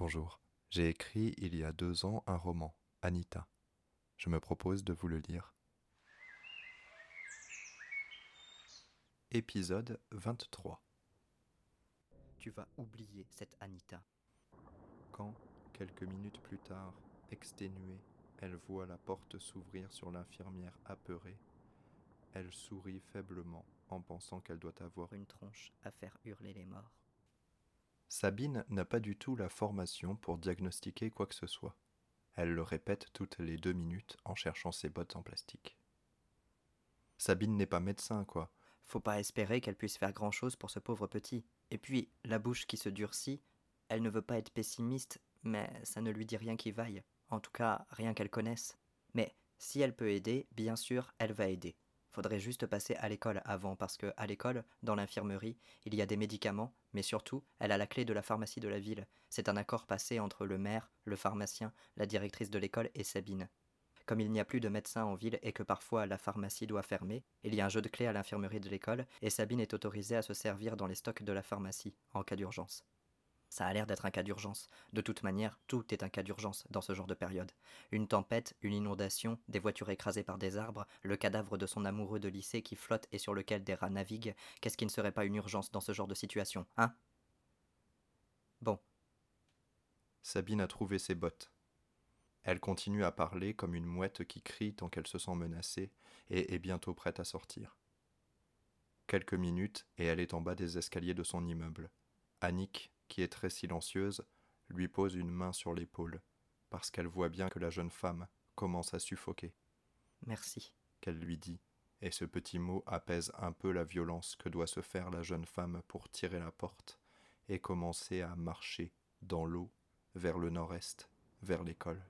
Bonjour. J'ai écrit il y a deux ans un roman, Anita. Je me propose de vous le lire. Épisode 23. Tu vas oublier cette Anita. Quand, quelques minutes plus tard, exténuée, elle voit la porte s'ouvrir sur l'infirmière apeurée, elle sourit faiblement en pensant qu'elle doit avoir Une tronche à faire hurler les morts. Sabine n'a pas du tout la formation pour diagnostiquer quoi que ce soit. Elle le répète toutes les deux minutes en cherchant ses bottes en plastique. Sabine n'est pas médecin, quoi. Faut pas espérer qu'elle puisse faire grand chose pour ce pauvre petit. Et puis, la bouche qui se durcit, elle ne veut pas être pessimiste, mais ça ne lui dit rien qui vaille. En tout cas, rien qu'elle connaisse. Mais si elle peut aider, bien sûr, elle va aider. Faudrait juste passer à l'école avant, parce que à l'école, dans l'infirmerie, il y a des médicaments, mais surtout, elle a la clé de la pharmacie de la ville. C'est un accord passé entre le maire, le pharmacien, la directrice de l'école et Sabine. Comme il n'y a plus de médecins en ville et que parfois la pharmacie doit fermer, il y a un jeu de clés à l'infirmerie de l'école et Sabine est autorisée à se servir dans les stocks de la pharmacie, en cas d'urgence. Ça a l'air d'être un cas d'urgence. De toute manière, tout est un cas d'urgence dans ce genre de période. Une tempête, une inondation, des voitures écrasées par des arbres, le cadavre de son amoureux de lycée qui flotte et sur lequel des rats naviguent, qu'est-ce qui ne serait pas une urgence dans ce genre de situation, hein? Bon, Sabine a trouvé ses bottes. Elle continue à parler comme une mouette qui crie tant qu'elle se sent menacée et est bientôt prête à sortir. Quelques minutes et elle est en bas des escaliers de son immeuble. Annick, qui est très silencieuse, lui pose une main sur l'épaule, parce qu'elle voit bien que la jeune femme commence à suffoquer, merci. qu'elle lui dit, et ce petit mot apaise un peu la violence que doit se faire la jeune femme pour tirer la porte et commencer à marcher dans l'eau vers le nord-est, vers l'école,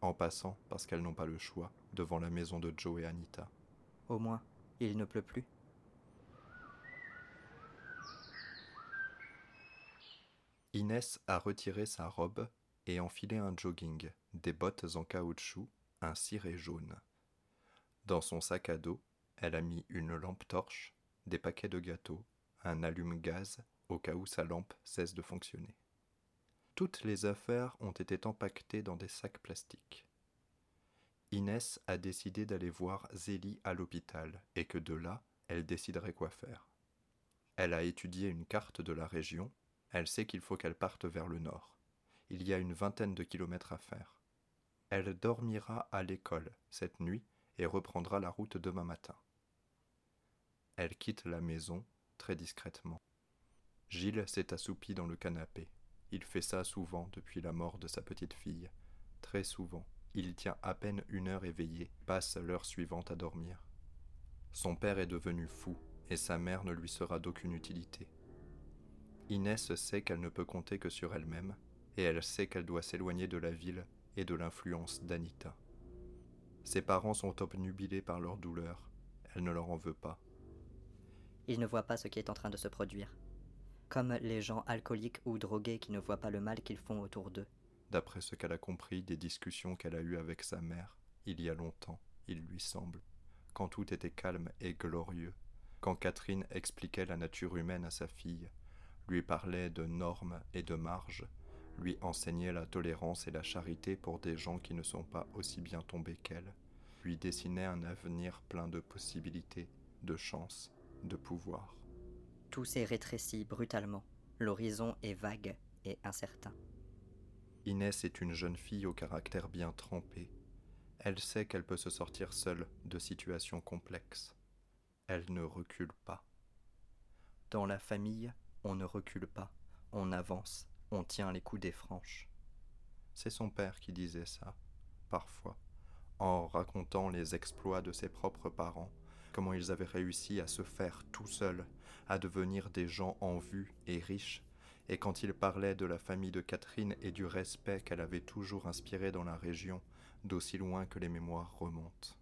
en passant, parce qu'elles n'ont pas le choix, devant la maison de Joe et Anita. Au moins, il ne pleut plus. Inès a retiré sa robe et enfilé un jogging, des bottes en caoutchouc, un ciré jaune. Dans son sac à dos, elle a mis une lampe torche, des paquets de gâteaux, un allume-gaz au cas où sa lampe cesse de fonctionner. Toutes les affaires ont été empaquetées dans des sacs plastiques. Inès a décidé d'aller voir Zélie à l'hôpital et que de là, elle déciderait quoi faire. Elle a étudié une carte de la région, elle sait qu'il faut qu'elle parte vers le nord. Il y a une vingtaine de kilomètres à faire. Elle dormira à l'école cette nuit et reprendra la route demain matin. Elle quitte la maison très discrètement. Gilles s'est assoupi dans le canapé. Il fait ça souvent depuis la mort de sa petite fille. Très souvent. Il tient à peine une heure éveillé, passe l'heure suivante à dormir. Son père est devenu fou, et sa mère ne lui sera d'aucune utilité. Inès sait qu'elle ne peut compter que sur elle-même, et elle sait qu'elle doit s'éloigner de la ville et de l'influence d'Anita. Ses parents sont obnubilés par leur douleur, elle ne leur en veut pas. Il ne voit pas ce qui est en train de se produire. Comme les gens alcooliques ou drogués qui ne voient pas le mal qu'ils font autour d'eux. D'après ce qu'elle a compris des discussions qu'elle a eues avec sa mère, il y a longtemps, il lui semble, quand tout était calme et glorieux, quand Catherine expliquait la nature humaine à sa fille, lui parlait de normes et de marges, lui enseignait la tolérance et la charité pour des gens qui ne sont pas aussi bien tombés qu'elle, lui dessinait un avenir plein de possibilités, de chances, de pouvoir. Tout s'est rétréci brutalement. L'horizon est vague et incertain. Inès est une jeune fille au caractère bien trempé. Elle sait qu'elle peut se sortir seule de situations complexes. Elle ne recule pas. Dans la famille, on ne recule pas, on avance, on tient les coudées franches. C'est son père qui disait ça, parfois, en racontant les exploits de ses propres parents, comment ils avaient réussi à se faire tout seuls, à devenir des gens en vue et riches, et quand il parlait de la famille de Catherine et du respect qu'elle avait toujours inspiré dans la région, d'aussi loin que les mémoires remontent.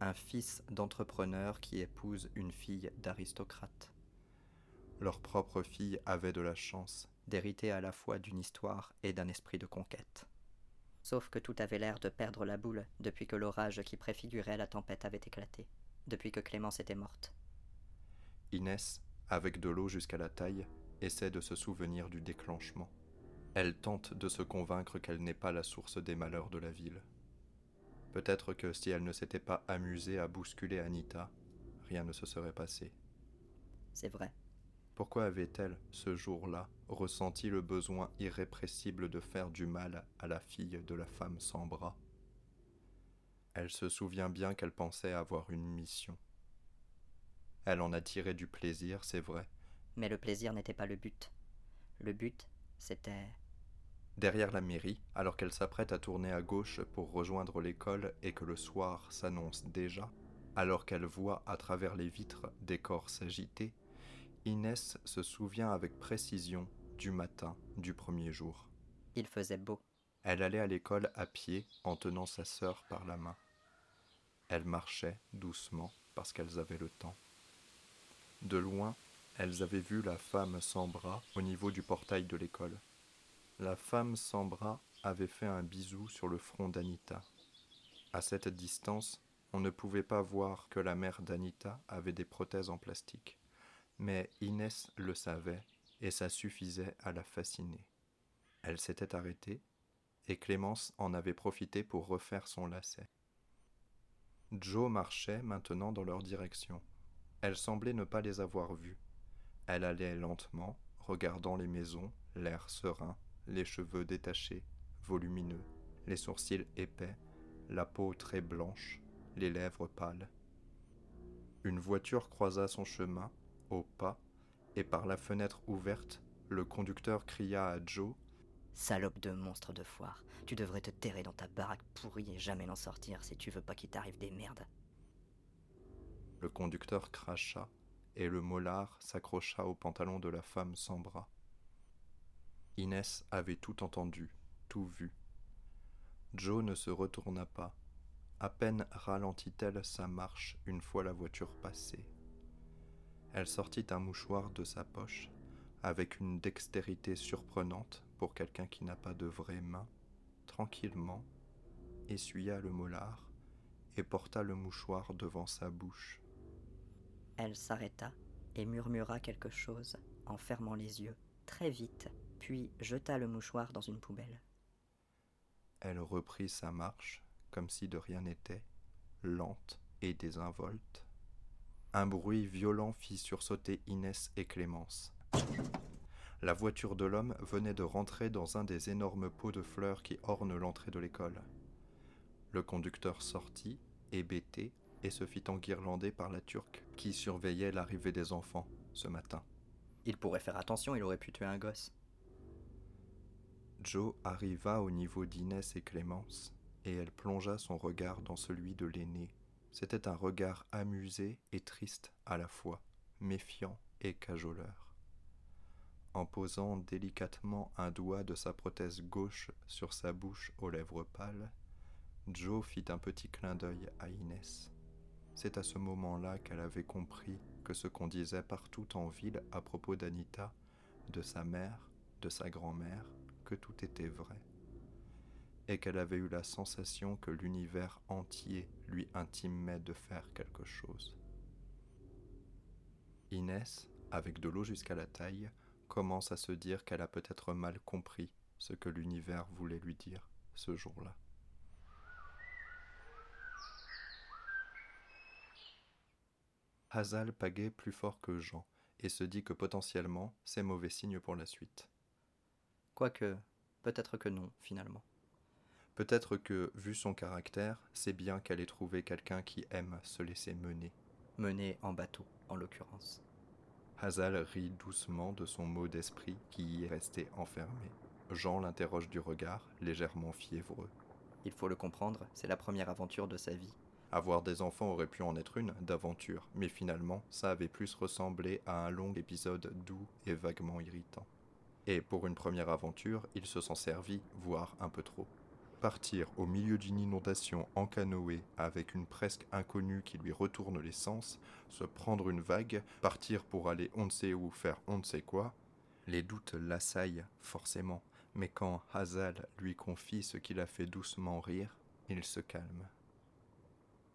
Un fils d'entrepreneur qui épouse une fille d'aristocrate. Leur propre fille avait de la chance d'hériter à la fois d'une histoire et d'un esprit de conquête. Sauf que tout avait l'air de perdre la boule depuis que l'orage qui préfigurait la tempête avait éclaté, depuis que Clémence était morte. Inès, avec de l'eau jusqu'à la taille, essaie de se souvenir du déclenchement. Elle tente de se convaincre qu'elle n'est pas la source des malheurs de la ville. Peut-être que si elle ne s'était pas amusée à bousculer Anita, rien ne se serait passé. C'est vrai. Pourquoi avait-elle, ce jour-là, ressenti le besoin irrépressible de faire du mal à la fille de la femme sans bras? Elle se souvient bien qu'elle pensait avoir une mission. Elle en a tiré du plaisir, c'est vrai. Mais le plaisir n'était pas le but. Le but, c'était... Derrière la mairie, alors qu'elle s'apprête à tourner à gauche pour rejoindre l'école et que le soir s'annonce déjà, alors qu'elle voit à travers les vitres des corps s'agiter, Inès se souvient avec précision du matin du premier jour. Il faisait beau. Elle allait à l'école à pied en tenant sa sœur par la main. Elle marchait doucement parce qu'elles avaient le temps. De loin, elles avaient vu la femme sans bras au niveau du portail de l'école. La femme sans bras avait fait un bisou sur le front d'Anita. À cette distance, on ne pouvait pas voir que la mère d'Anita avait des prothèses en plastique. Mais Inès le savait et ça suffisait à la fasciner. Elle s'était arrêtée et Clémence en avait profité pour refaire son lacet. Joe marchait maintenant dans leur direction. Elle semblait ne pas les avoir vus. Elle allait lentement, regardant les maisons, l'air serein, les cheveux détachés, volumineux, les sourcils épais, la peau très blanche, les lèvres pâles. Une voiture croisa son chemin, au pas, et par la fenêtre ouverte, le conducteur cria à Joe Salope de monstre de foire, tu devrais te terrer dans ta baraque pourrie et jamais n'en sortir si tu veux pas qu'il t'arrive des merdes. Le conducteur cracha, et le mollard s'accrocha au pantalon de la femme sans bras. Inès avait tout entendu, tout vu. Joe ne se retourna pas. À peine ralentit-elle sa marche une fois la voiture passée. Elle sortit un mouchoir de sa poche, avec une dextérité surprenante pour quelqu'un qui n'a pas de vraies mains, tranquillement, essuya le mollard et porta le mouchoir devant sa bouche. Elle s'arrêta et murmura quelque chose en fermant les yeux très vite, puis jeta le mouchoir dans une poubelle. Elle reprit sa marche comme si de rien n'était, lente et désinvolte. Un bruit violent fit sursauter Inès et Clémence. La voiture de l'homme venait de rentrer dans un des énormes pots de fleurs qui ornent l'entrée de l'école. Le conducteur sortit, hébété, et se fit enguirlander par la Turque qui surveillait l'arrivée des enfants ce matin. Il pourrait faire attention, il aurait pu tuer un gosse. Joe arriva au niveau d'Inès et Clémence, et elle plongea son regard dans celui de l'aîné. C'était un regard amusé et triste à la fois, méfiant et cajoleur. En posant délicatement un doigt de sa prothèse gauche sur sa bouche aux lèvres pâles, Joe fit un petit clin d'œil à Inès. C'est à ce moment-là qu'elle avait compris que ce qu'on disait partout en ville à propos d'Anita, de sa mère, de sa grand-mère, que tout était vrai, et qu'elle avait eu la sensation que l'univers entier lui intimait de faire quelque chose. Inès, avec de l'eau jusqu'à la taille, commence à se dire qu'elle a peut-être mal compris ce que l'univers voulait lui dire ce jour-là. Hazal pagaie plus fort que Jean et se dit que potentiellement c'est mauvais signe pour la suite. Quoique, peut-être que non, finalement. Peut-être que, vu son caractère, c'est bien qu'elle ait trouvé quelqu'un qui aime se laisser mener. Mener en bateau, en l'occurrence. Hazal rit doucement de son mot d'esprit qui y est resté enfermé. Jean l'interroge du regard, légèrement fiévreux. Il faut le comprendre, c'est la première aventure de sa vie. Avoir des enfants aurait pu en être une d'aventure, mais finalement, ça avait plus ressemblé à un long épisode doux et vaguement irritant. Et pour une première aventure, il se sent servi, voire un peu trop. Partir au milieu d'une inondation en canoë avec une presque inconnue qui lui retourne les sens, se prendre une vague, partir pour aller on ne sait où faire on ne sait quoi, les doutes l'assaillent forcément, mais quand Hazal lui confie ce qui l'a fait doucement rire, il se calme.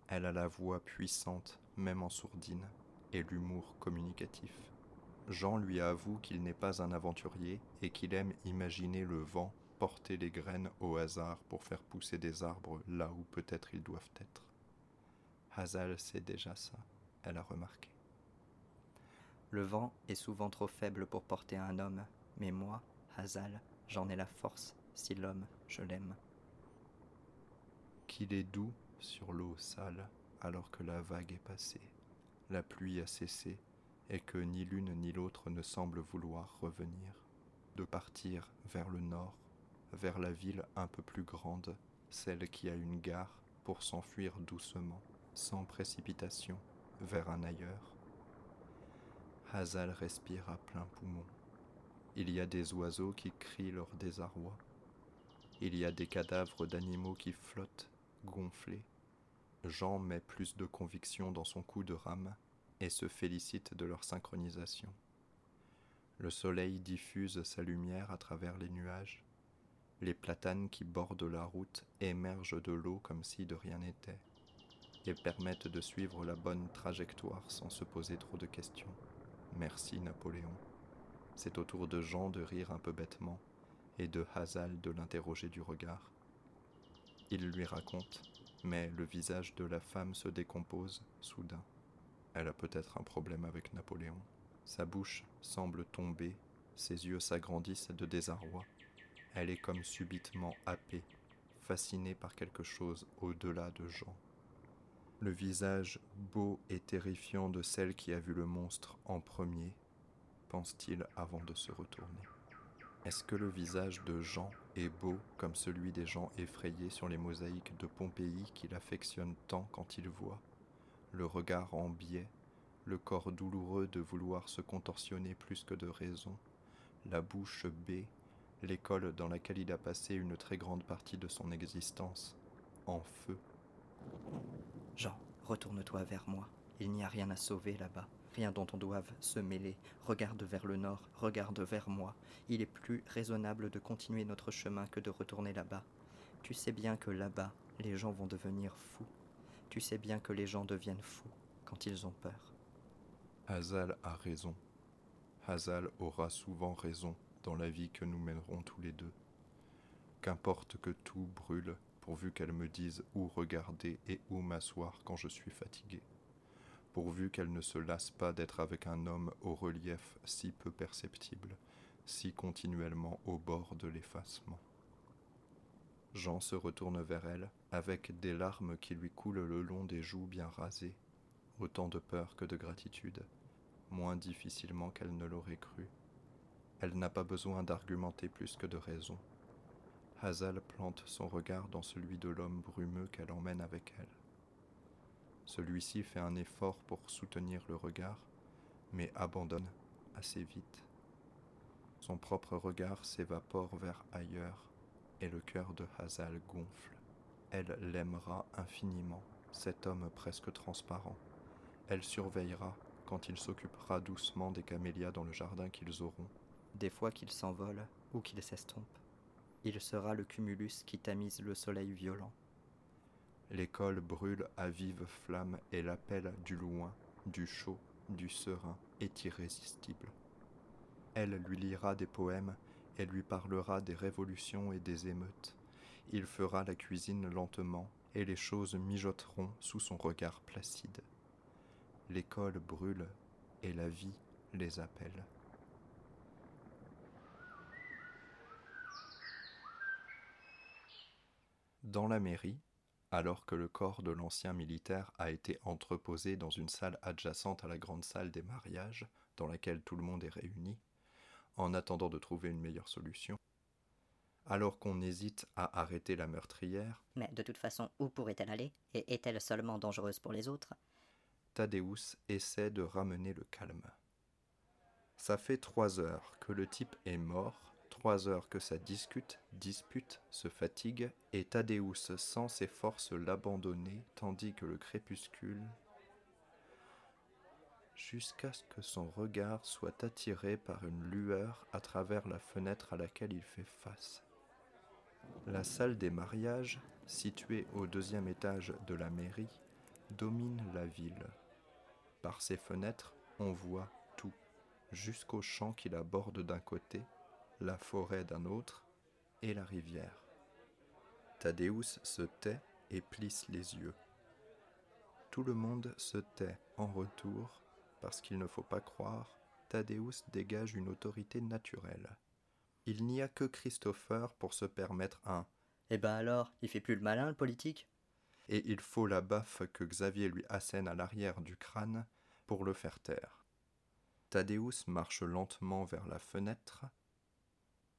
Elle a la voix puissante, même en sourdine, et l'humour communicatif. Jean lui avoue qu'il n'est pas un aventurier et qu'il aime imaginer le vent porter les graines au hasard pour faire pousser des arbres là où peut-être ils doivent être. Hazal sait déjà ça, elle a remarqué. Le vent est souvent trop faible pour porter un homme, mais moi, Hazal, j'en ai la force, si l'homme, je l'aime. Qu'il est doux sur l'eau sale alors que la vague est passée, la pluie a cessé et que ni l'une ni l'autre ne semble vouloir revenir, de partir vers le nord, vers la ville un peu plus grande, celle qui a une gare, pour s'enfuir doucement, sans précipitation, vers un ailleurs. Hazal respire à plein poumon. Il y a des oiseaux qui crient leur désarroi. Il y a des cadavres d'animaux qui flottent, gonflés. Jean met plus de conviction dans son coup de rame et se félicite de leur synchronisation. Le soleil diffuse sa lumière à travers les nuages. Les platanes qui bordent la route émergent de l'eau comme si de rien n'était et permettent de suivre la bonne trajectoire sans se poser trop de questions. Merci Napoléon. C'est au tour de Jean de rire un peu bêtement et de Hazal de l'interroger du regard. Il lui raconte, mais le visage de la femme se décompose soudain. Elle a peut-être un problème avec Napoléon. Sa bouche semble tomber, ses yeux s'agrandissent de désarroi. Elle est comme subitement happée, fascinée par quelque chose au-delà de Jean. Le visage beau et terrifiant de celle qui a vu le monstre en premier, pense-t-il avant de se retourner. Est-ce que le visage de Jean est beau comme celui des gens effrayés sur les mosaïques de Pompéi qu'il affectionne tant quand il voit? Le regard en biais, le corps douloureux de vouloir se contorsionner plus que de raison, la bouche bée, l'école dans laquelle il a passé une très grande partie de son existence, en feu. Jean, retourne-toi vers moi. Il n'y a rien à sauver là-bas, rien dont on doive se mêler. Regarde vers le nord, regarde vers moi. Il est plus raisonnable de continuer notre chemin que de retourner là-bas. Tu sais bien que là-bas, les gens vont devenir fous tu sais bien que les gens deviennent fous quand ils ont peur. Hazal a raison. Hazal aura souvent raison dans la vie que nous mènerons tous les deux. Qu'importe que tout brûle, pourvu qu'elle me dise où regarder et où m'asseoir quand je suis fatigué. Pourvu qu'elle ne se lasse pas d'être avec un homme au relief si peu perceptible, si continuellement au bord de l'effacement. Jean se retourne vers elle, avec des larmes qui lui coulent le long des joues bien rasées, autant de peur que de gratitude, moins difficilement qu'elle ne l'aurait cru. Elle n'a pas besoin d'argumenter plus que de raison. Hazal plante son regard dans celui de l'homme brumeux qu'elle emmène avec elle. Celui-ci fait un effort pour soutenir le regard, mais abandonne assez vite. Son propre regard s'évapore vers ailleurs, et le cœur de Hazal gonfle. Elle l'aimera infiniment, cet homme presque transparent. Elle surveillera quand il s'occupera doucement des camélias dans le jardin qu'ils auront. Des fois qu'ils s'envolent ou qu'ils s'estompent. Il sera le cumulus qui tamise le soleil violent. L'école brûle à vive flamme et l'appel du loin, du chaud, du serein est irrésistible. Elle lui lira des poèmes et lui parlera des révolutions et des émeutes. Il fera la cuisine lentement, et les choses mijoteront sous son regard placide. L'école brûle, et la vie les appelle. Dans la mairie, alors que le corps de l'ancien militaire a été entreposé dans une salle adjacente à la grande salle des mariages, dans laquelle tout le monde est réuni, en attendant de trouver une meilleure solution, alors qu'on hésite à arrêter la meurtrière. Mais de toute façon, où pourrait-elle aller Et est-elle seulement dangereuse pour les autres? Thaddeus essaie de ramener le calme. Ça fait trois heures que le type est mort, trois heures que ça discute, dispute, se fatigue, et Thaddeus sent ses forces l'abandonner, tandis que le crépuscule jusqu'à ce que son regard soit attiré par une lueur à travers la fenêtre à laquelle il fait face. La salle des mariages, située au deuxième étage de la mairie, domine la ville. Par ses fenêtres, on voit tout. jusqu'au champ qu'il aborde d'un côté, la forêt d'un autre et la rivière. Thaddeus se tait et plisse les yeux. Tout le monde se tait en retour parce qu'il ne faut pas croire, Thaddeus dégage une autorité naturelle. Il n'y a que Christopher pour se permettre un Eh ben alors, il fait plus le malin, le politique et il faut la baffe que Xavier lui assène à l'arrière du crâne pour le faire taire. Thaddeus marche lentement vers la fenêtre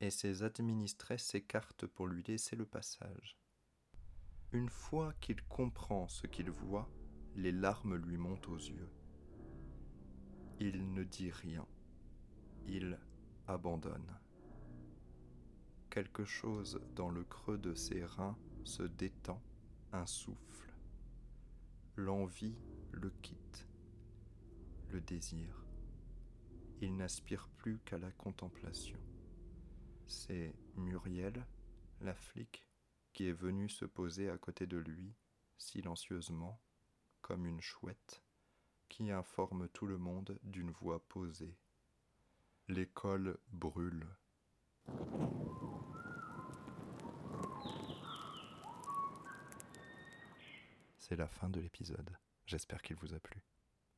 et ses administrés s'écartent pour lui laisser le passage. Une fois qu'il comprend ce qu'il voit, les larmes lui montent aux yeux. Il ne dit rien. Il abandonne. Quelque chose dans le creux de ses reins se détend, un souffle. L'envie le quitte, le désir. Il n'aspire plus qu'à la contemplation. C'est Muriel, la flic, qui est venue se poser à côté de lui, silencieusement, comme une chouette qui informe tout le monde d'une voix posée. L'école brûle. C'est la fin de l'épisode. J'espère qu'il vous a plu.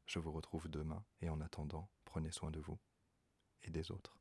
Je vous retrouve demain et en attendant, prenez soin de vous et des autres.